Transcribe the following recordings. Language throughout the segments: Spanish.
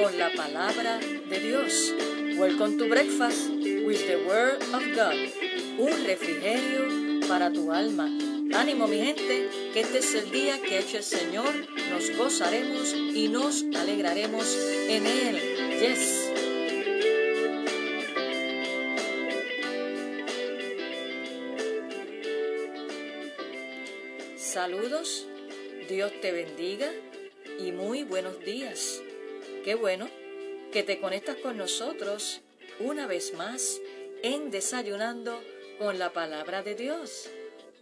con la Palabra de Dios. Welcome to Breakfast with the Word of God. Un refrigerio para tu alma. Ánimo mi gente, que este es el día que ha hecho el Señor. Nos gozaremos y nos alegraremos en Él. Yes. Saludos, Dios te bendiga y muy buenos días. Qué bueno que te conectas con nosotros una vez más en Desayunando con la Palabra de Dios,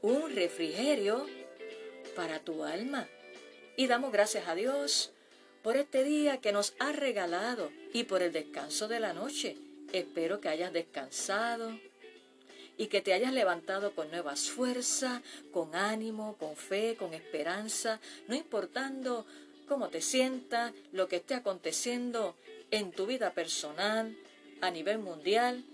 un refrigerio para tu alma. Y damos gracias a Dios por este día que nos ha regalado y por el descanso de la noche. Espero que hayas descansado, y que te hayas levantado con nuevas fuerzas, con ánimo, con fe, con esperanza, no importando cómo te sientas, lo que esté aconteciendo en tu vida personal, a nivel mundial.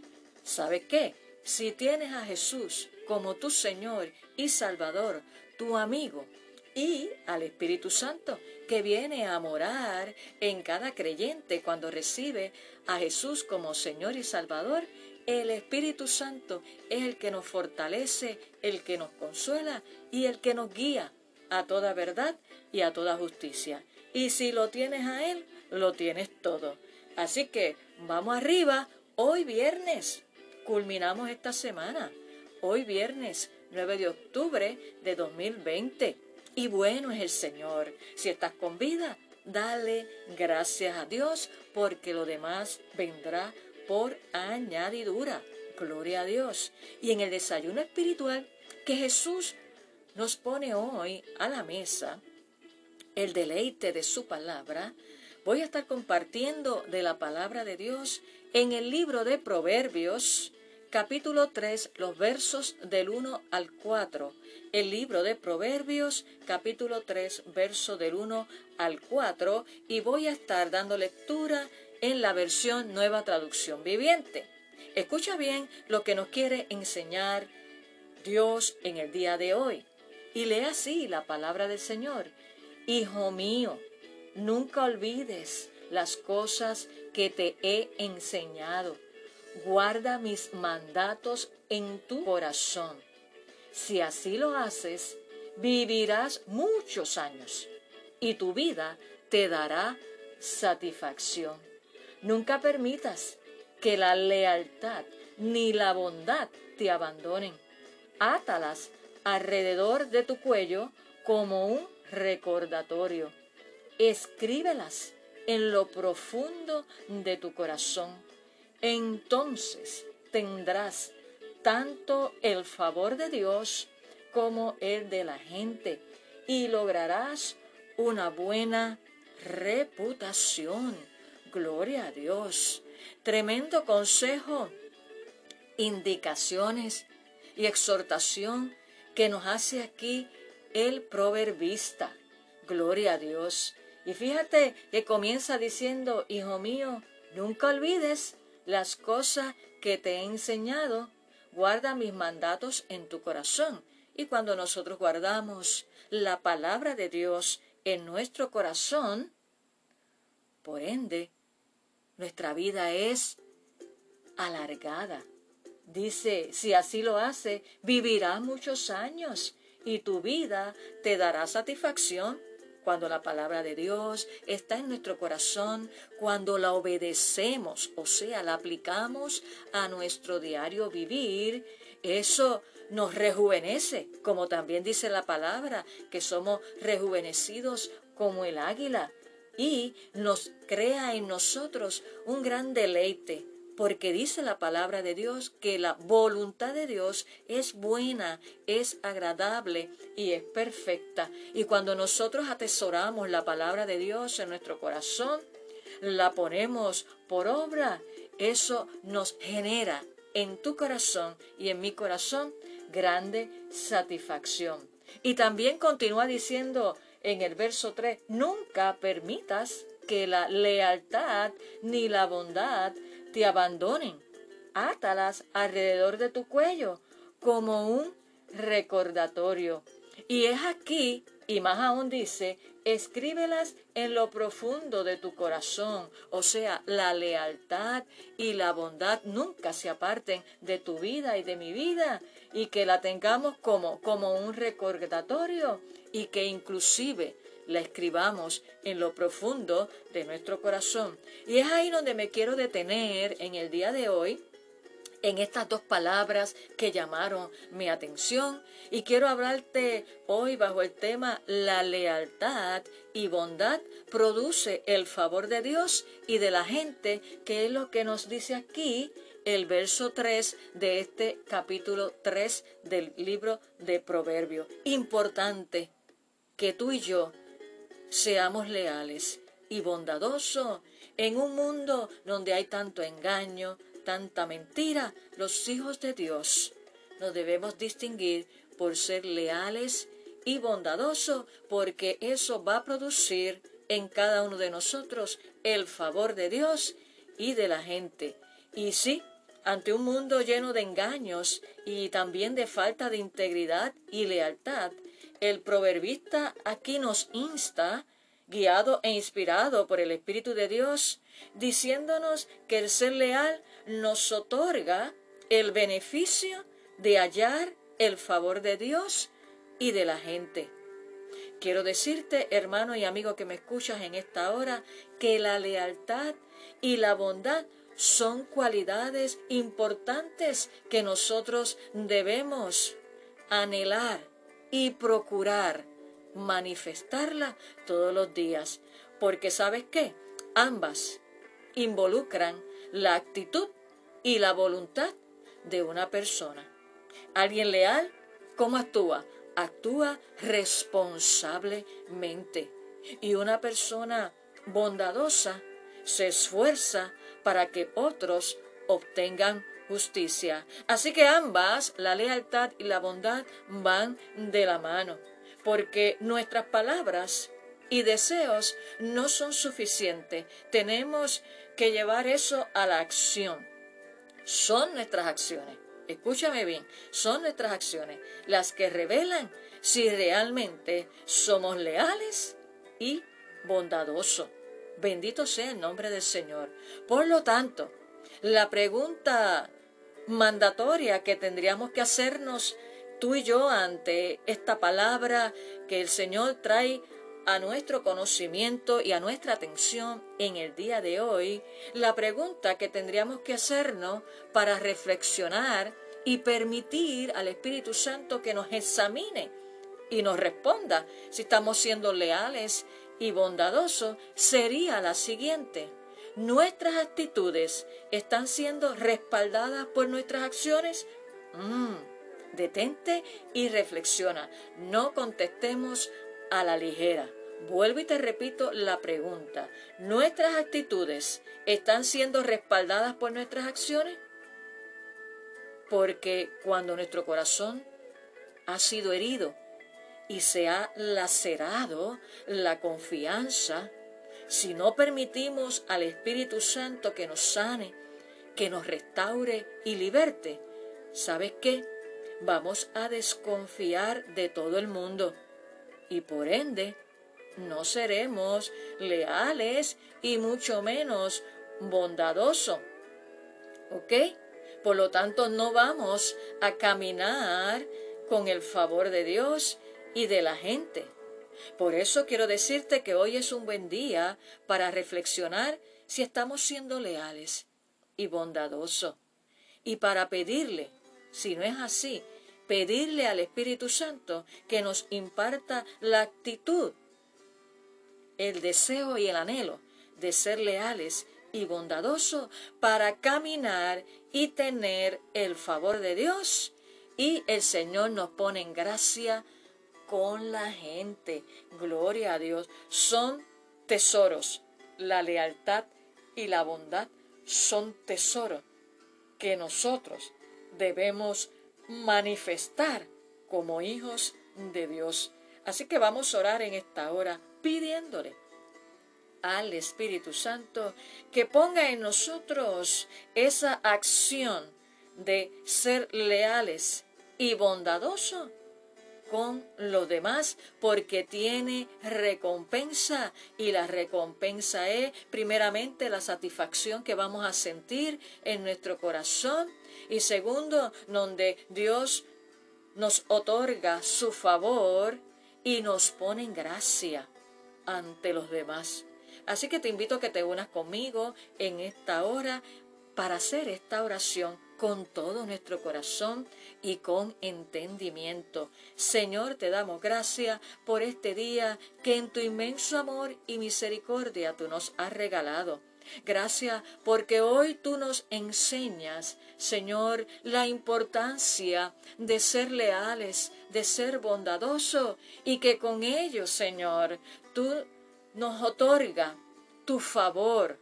¿Sabes qué? Si tienes a Jesús como tu Señor y Salvador, tu amigo, y al Espíritu Santo, que viene a morar en cada creyente cuando recibe a Jesús como Señor y Salvador, el Espíritu Santo es el que nos fortalece, el que nos consuela y el que nos guía a toda verdad y a toda justicia. Y si lo tienes a Él, lo tienes todo. Así que vamos arriba, hoy viernes, culminamos esta semana, hoy viernes 9 de octubre de 2020. Y bueno es el Señor. Si estás con vida, dale gracias a Dios porque lo demás vendrá por añadidura. Gloria a Dios. Y en el desayuno espiritual que Jesús nos pone hoy a la mesa, el deleite de su palabra, voy a estar compartiendo de la palabra de Dios en el libro de Proverbios, capítulo 3, los versos del 1 al 4. El libro de Proverbios, capítulo 3, verso del 1 al 4, y voy a estar dando lectura en la versión Nueva Traducción Viviente. Escucha bien lo que nos quiere enseñar Dios en el día de hoy. Y lee así la palabra del Señor. Hijo mío, nunca olvides las cosas que te he enseñado. Guarda mis mandatos en tu corazón. Si así lo haces, vivirás muchos años y tu vida te dará satisfacción. Nunca permitas que la lealtad ni la bondad te abandonen. Átalas alrededor de tu cuello como un recordatorio. Escríbelas en lo profundo de tu corazón. Entonces tendrás tanto el favor de Dios como el de la gente y lograrás una buena reputación. Gloria a Dios. Tremendo consejo, indicaciones y exhortación que nos hace aquí el proverbista. Gloria a Dios. Y fíjate que comienza diciendo, Hijo mío, nunca olvides las cosas que te he enseñado. Guarda mis mandatos en tu corazón. Y cuando nosotros guardamos la palabra de Dios en nuestro corazón, por ende, nuestra vida es alargada. Dice, si así lo hace, vivirás muchos años y tu vida te dará satisfacción. Cuando la palabra de Dios está en nuestro corazón, cuando la obedecemos, o sea, la aplicamos a nuestro diario vivir, eso nos rejuvenece, como también dice la palabra, que somos rejuvenecidos como el águila y nos crea en nosotros un gran deleite, porque dice la palabra de Dios que la voluntad de Dios es buena, es agradable y es perfecta. Y cuando nosotros atesoramos la palabra de Dios en nuestro corazón, la ponemos por obra, eso nos genera en tu corazón y en mi corazón grande satisfacción. Y también continúa diciendo en el verso 3, nunca permitas que la lealtad ni la bondad te abandonen. Átalas alrededor de tu cuello como un recordatorio. Y es aquí, y más aún dice, escríbelas en lo profundo de tu corazón. O sea, la lealtad y la bondad nunca se aparten de tu vida y de mi vida. Y que la tengamos como, como un recordatorio y que inclusive la escribamos en lo profundo de nuestro corazón. Y es ahí donde me quiero detener en el día de hoy en estas dos palabras que llamaron mi atención y quiero hablarte hoy bajo el tema la lealtad y bondad produce el favor de Dios y de la gente, que es lo que nos dice aquí el verso 3 de este capítulo 3 del libro de Proverbios. Importante que tú y yo seamos leales y bondadosos en un mundo donde hay tanto engaño, tanta mentira, los hijos de Dios nos debemos distinguir por ser leales y bondadosos, porque eso va a producir en cada uno de nosotros el favor de Dios y de la gente. Y sí, ante un mundo lleno de engaños y también de falta de integridad y lealtad, el proverbista aquí nos insta, guiado e inspirado por el Espíritu de Dios, diciéndonos que el ser leal nos otorga el beneficio de hallar el favor de Dios y de la gente. Quiero decirte, hermano y amigo que me escuchas en esta hora, que la lealtad y la bondad son cualidades importantes que nosotros debemos anhelar y procurar manifestarla todos los días. Porque sabes qué? Ambas involucran la actitud y la voluntad de una persona. Alguien leal, ¿cómo actúa? Actúa responsablemente. Y una persona bondadosa se esfuerza para que otros obtengan justicia. Así que ambas, la lealtad y la bondad, van de la mano, porque nuestras palabras y deseos no son suficientes. Tenemos que llevar eso a la acción. Son nuestras acciones. Escúchame bien, son nuestras acciones las que revelan si realmente somos leales y bondadosos. Bendito sea el nombre del Señor. Por lo tanto, la pregunta mandatoria que tendríamos que hacernos tú y yo ante esta palabra que el Señor trae a nuestro conocimiento y a nuestra atención en el día de hoy, la pregunta que tendríamos que hacernos para reflexionar y permitir al Espíritu Santo que nos examine y nos responda si estamos siendo leales y bondadosos sería la siguiente. ¿Nuestras actitudes están siendo respaldadas por nuestras acciones? Mm, detente y reflexiona. No contestemos a la ligera. Vuelvo y te repito la pregunta. ¿Nuestras actitudes están siendo respaldadas por nuestras acciones? Porque cuando nuestro corazón ha sido herido y se ha lacerado la confianza, si no permitimos al Espíritu Santo que nos sane, que nos restaure y liberte, ¿sabes qué? Vamos a desconfiar de todo el mundo y por ende no seremos leales y mucho menos bondadosos. ¿Ok? Por lo tanto, no vamos a caminar con el favor de Dios y de la gente. Por eso quiero decirte que hoy es un buen día para reflexionar si estamos siendo leales y bondadosos. Y para pedirle, si no es así, pedirle al Espíritu Santo que nos imparta la actitud, el deseo y el anhelo de ser leales y bondadosos para caminar y tener el favor de Dios. Y el Señor nos pone en gracia con la gente. Gloria a Dios. Son tesoros. La lealtad y la bondad son tesoros que nosotros debemos manifestar como hijos de Dios. Así que vamos a orar en esta hora pidiéndole al Espíritu Santo que ponga en nosotros esa acción de ser leales y bondadosos con los demás porque tiene recompensa y la recompensa es primeramente la satisfacción que vamos a sentir en nuestro corazón y segundo donde Dios nos otorga su favor y nos pone en gracia ante los demás. Así que te invito a que te unas conmigo en esta hora para hacer esta oración con todo nuestro corazón y con entendimiento. Señor, te damos gracias por este día que en tu inmenso amor y misericordia tú nos has regalado. Gracias porque hoy tú nos enseñas, Señor, la importancia de ser leales, de ser bondadosos y que con ello, Señor, tú nos otorga tu favor,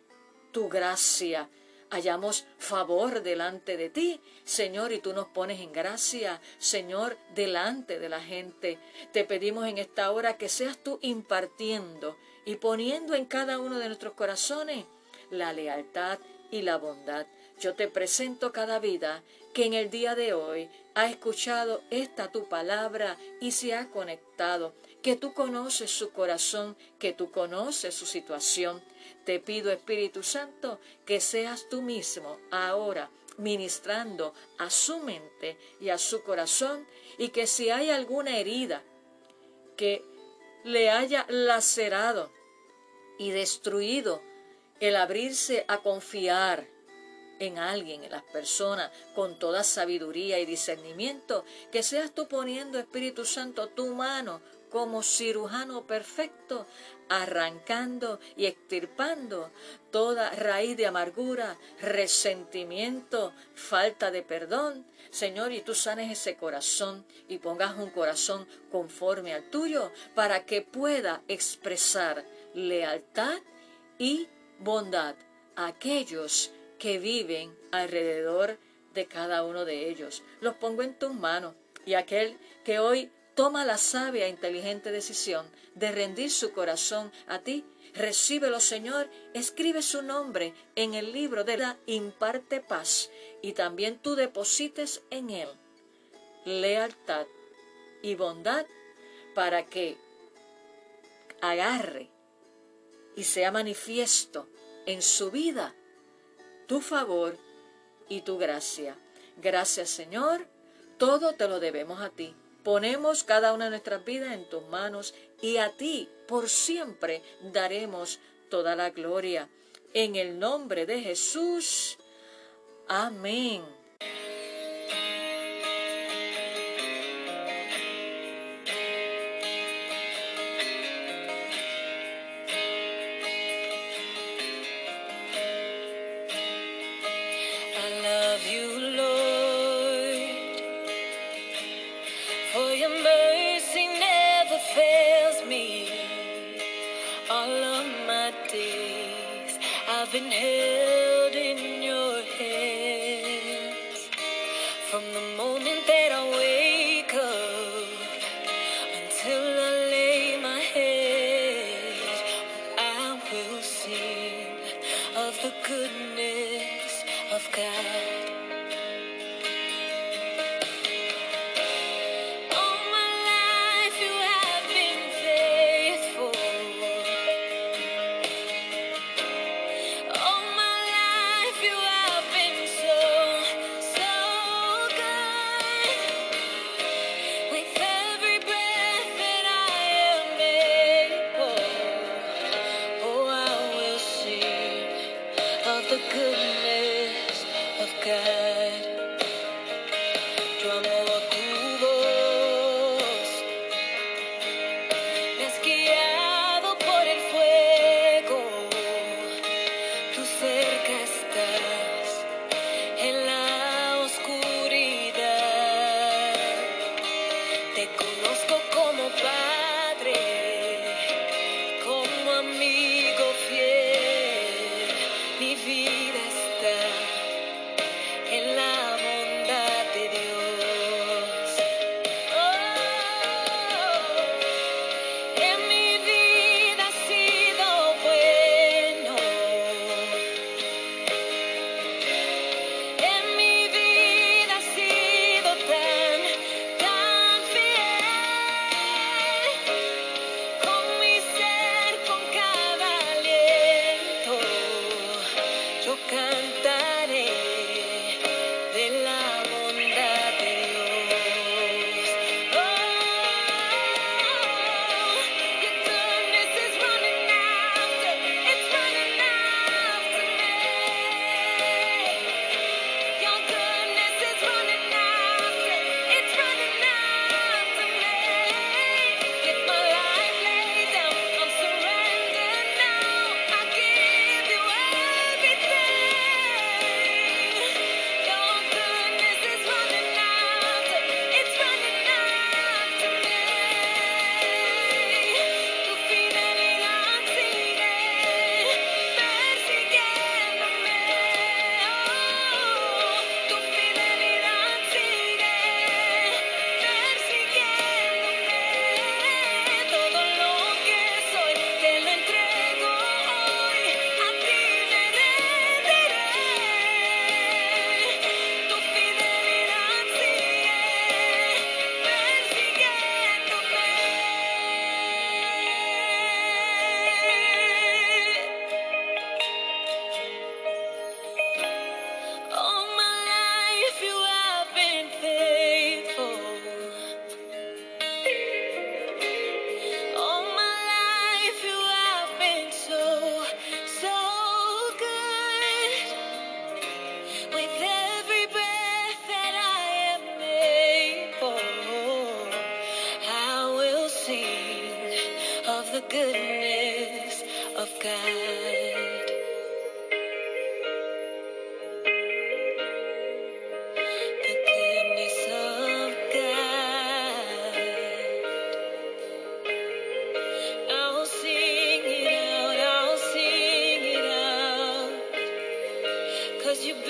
tu gracia, hallamos favor delante de ti, Señor, y tú nos pones en gracia, Señor, delante de la gente. Te pedimos en esta hora que seas tú impartiendo y poniendo en cada uno de nuestros corazones la lealtad y la bondad. Yo te presento cada vida que en el día de hoy ha escuchado esta tu palabra y se ha conectado, que tú conoces su corazón, que tú conoces su situación, te pido, Espíritu Santo, que seas tú mismo ahora ministrando a su mente y a su corazón y que si hay alguna herida que le haya lacerado y destruido el abrirse a confiar en alguien, en las personas, con toda sabiduría y discernimiento, que seas tú poniendo, Espíritu Santo, tu mano como cirujano perfecto, arrancando y extirpando toda raíz de amargura, resentimiento, falta de perdón. Señor, y tú sanes ese corazón y pongas un corazón conforme al tuyo para que pueda expresar lealtad y bondad a aquellos que viven alrededor de cada uno de ellos. Los pongo en tus manos y aquel que hoy toma la sabia e inteligente decisión de rendir su corazón a ti, recíbelo, Señor, escribe su nombre en el libro de la imparte paz y también tú deposites en él lealtad y bondad para que agarre y sea manifiesto en su vida tu favor y tu gracia. Gracias Señor, todo te lo debemos a ti. Ponemos cada una de nuestras vidas en tus manos y a ti por siempre daremos toda la gloria. En el nombre de Jesús. Amén. love in hell. the good.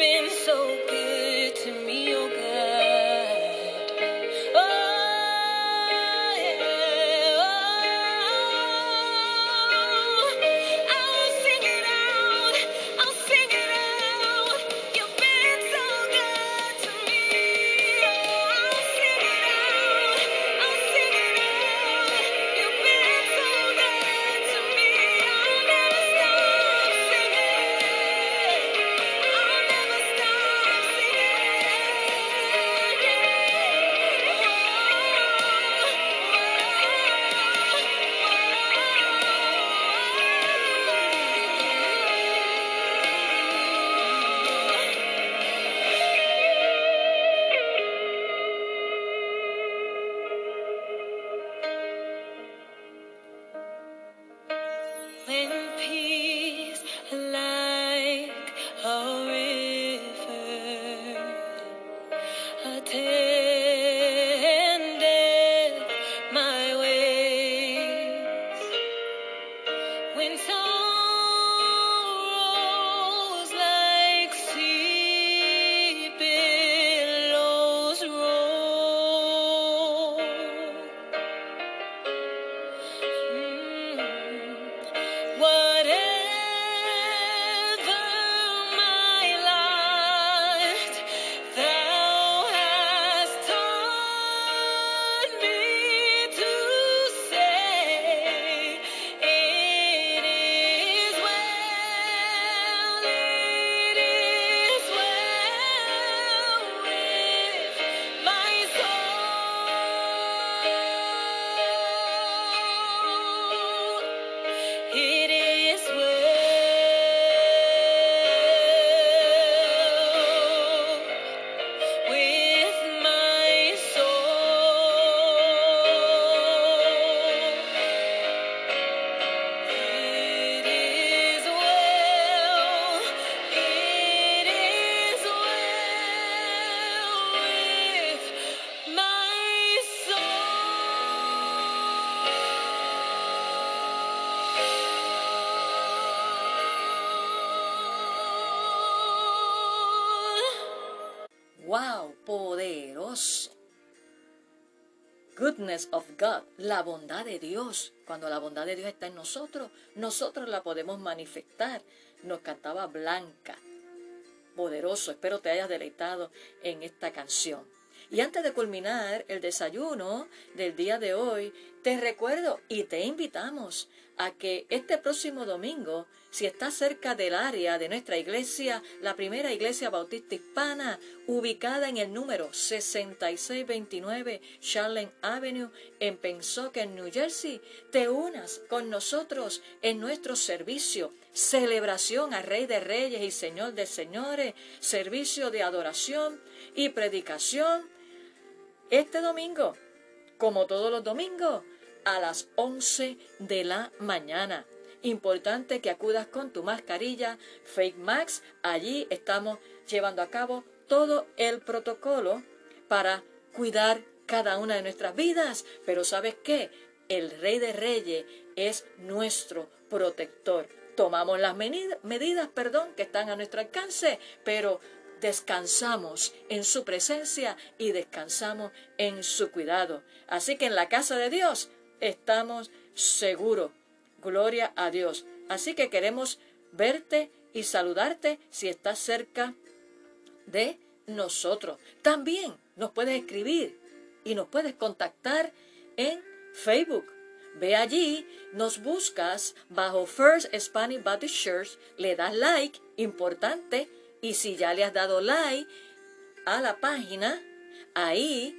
Been so good to me, oh God. Poderoso. Goodness of God, la bondad de Dios. Cuando la bondad de Dios está en nosotros, nosotros la podemos manifestar. Nos cantaba Blanca. Poderoso, espero te hayas deleitado en esta canción. Y antes de culminar el desayuno del día de hoy, te recuerdo y te invitamos a que este próximo domingo, si estás cerca del área de nuestra iglesia, la primera iglesia bautista hispana, ubicada en el número 6629 Charlotte Avenue en Pensacola, New Jersey, te unas con nosotros en nuestro servicio, celebración a Rey de Reyes y Señor de Señores, servicio de adoración y predicación este domingo, como todos los domingos, a las 11 de la mañana. Importante que acudas con tu mascarilla Fake Max. Allí estamos llevando a cabo todo el protocolo para cuidar cada una de nuestras vidas. Pero ¿sabes qué? El Rey de Reyes es nuestro protector. Tomamos las medidas, perdón, que están a nuestro alcance, pero descansamos en su presencia y descansamos en su cuidado. Así que en la casa de Dios estamos seguros. Gloria a Dios. Así que queremos verte y saludarte si estás cerca de nosotros. También nos puedes escribir y nos puedes contactar en Facebook. Ve allí, nos buscas bajo First Spanish Baptist Church, le das like, importante, y si ya le has dado like a la página, ahí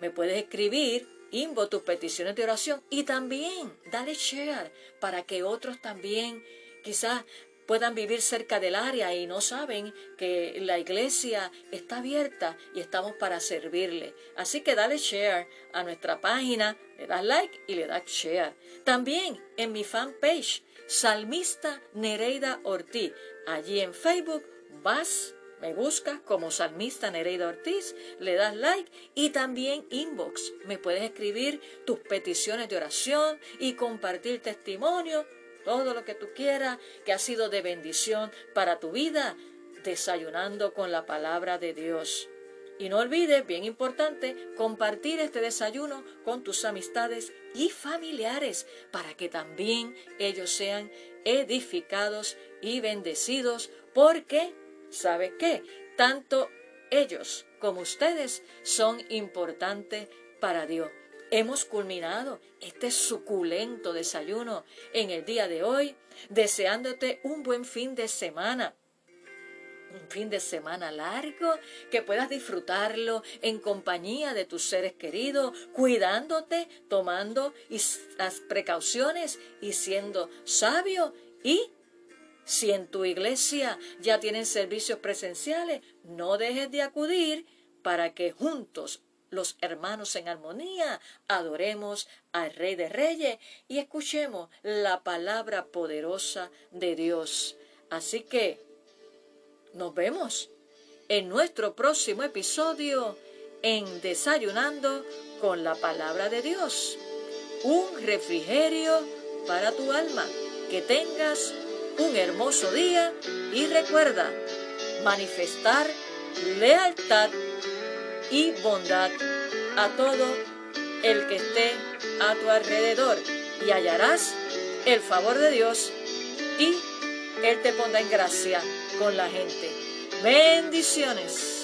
me puedes escribir, invo tus peticiones de oración y también dale share para que otros también quizás puedan vivir cerca del área y no saben que la iglesia está abierta y estamos para servirle. Así que dale share a nuestra página, le das like y le das share. También en mi fanpage, Salmista Nereida Ortiz. Allí en Facebook vas me buscas como Salmista Nereida Ortiz, le das like y también inbox. Me puedes escribir tus peticiones de oración y compartir testimonio, todo lo que tú quieras que ha sido de bendición para tu vida, desayunando con la palabra de Dios. Y no olvides, bien importante, compartir este desayuno con tus amistades y familiares para que también ellos sean edificados y bendecidos porque ¿Sabe qué? Tanto ellos como ustedes son importantes para Dios. Hemos culminado este suculento desayuno en el día de hoy, deseándote un buen fin de semana. Un fin de semana largo, que puedas disfrutarlo en compañía de tus seres queridos, cuidándote, tomando las precauciones y siendo sabio y si en tu iglesia ya tienen servicios presenciales, no dejes de acudir para que juntos los hermanos en armonía adoremos al Rey de Reyes y escuchemos la palabra poderosa de Dios. Así que nos vemos en nuestro próximo episodio en Desayunando con la palabra de Dios. Un refrigerio para tu alma. Que tengas un hermoso día y recuerda manifestar lealtad y bondad a todo el que esté a tu alrededor y hallarás el favor de Dios y Él te pondrá en gracia con la gente. Bendiciones.